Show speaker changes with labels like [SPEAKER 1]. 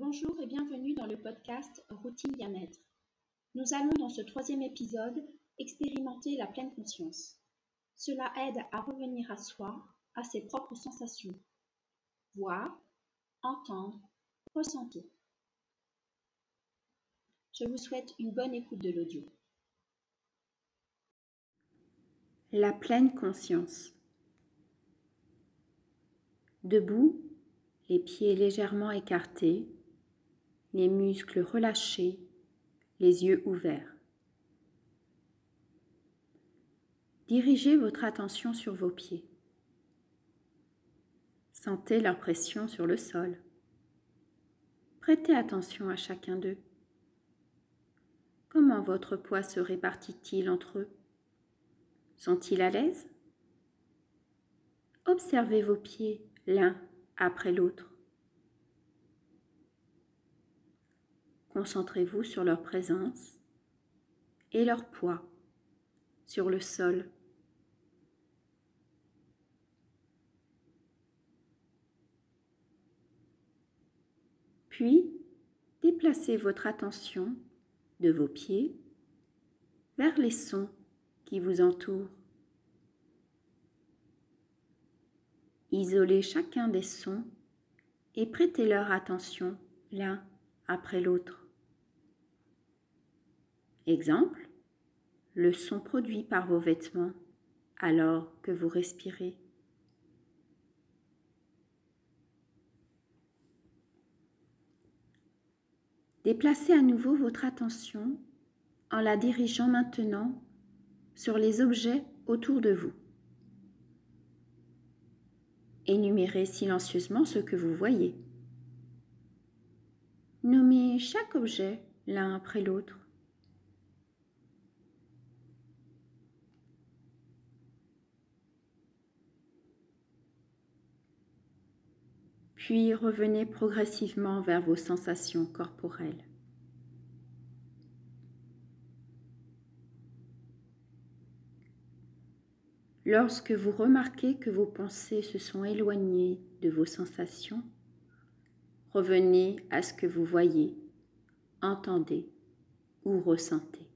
[SPEAKER 1] Bonjour et bienvenue dans le podcast Routine Bien-être. Nous allons dans ce troisième épisode expérimenter la pleine conscience. Cela aide à revenir à soi, à ses propres sensations. Voir, entendre, ressentir. Je vous souhaite une bonne écoute de l'audio.
[SPEAKER 2] La pleine conscience. Debout, les pieds légèrement écartés, les muscles relâchés, les yeux ouverts. Dirigez votre attention sur vos pieds. Sentez leur pression sur le sol. Prêtez attention à chacun d'eux. Comment votre poids se répartit-il entre eux? Sont-ils à l'aise? Observez vos pieds l'un après l'autre. Concentrez-vous sur leur présence et leur poids sur le sol. Puis, déplacez votre attention de vos pieds vers les sons qui vous entourent. Isolez chacun des sons et prêtez leur attention l'un après l'autre. Exemple, le son produit par vos vêtements alors que vous respirez. Déplacez à nouveau votre attention en la dirigeant maintenant sur les objets autour de vous. Énumérez silencieusement ce que vous voyez. Nommez chaque objet l'un après l'autre. Puis revenez progressivement vers vos sensations corporelles. Lorsque vous remarquez que vos pensées se sont éloignées de vos sensations, revenez à ce que vous voyez, entendez ou ressentez.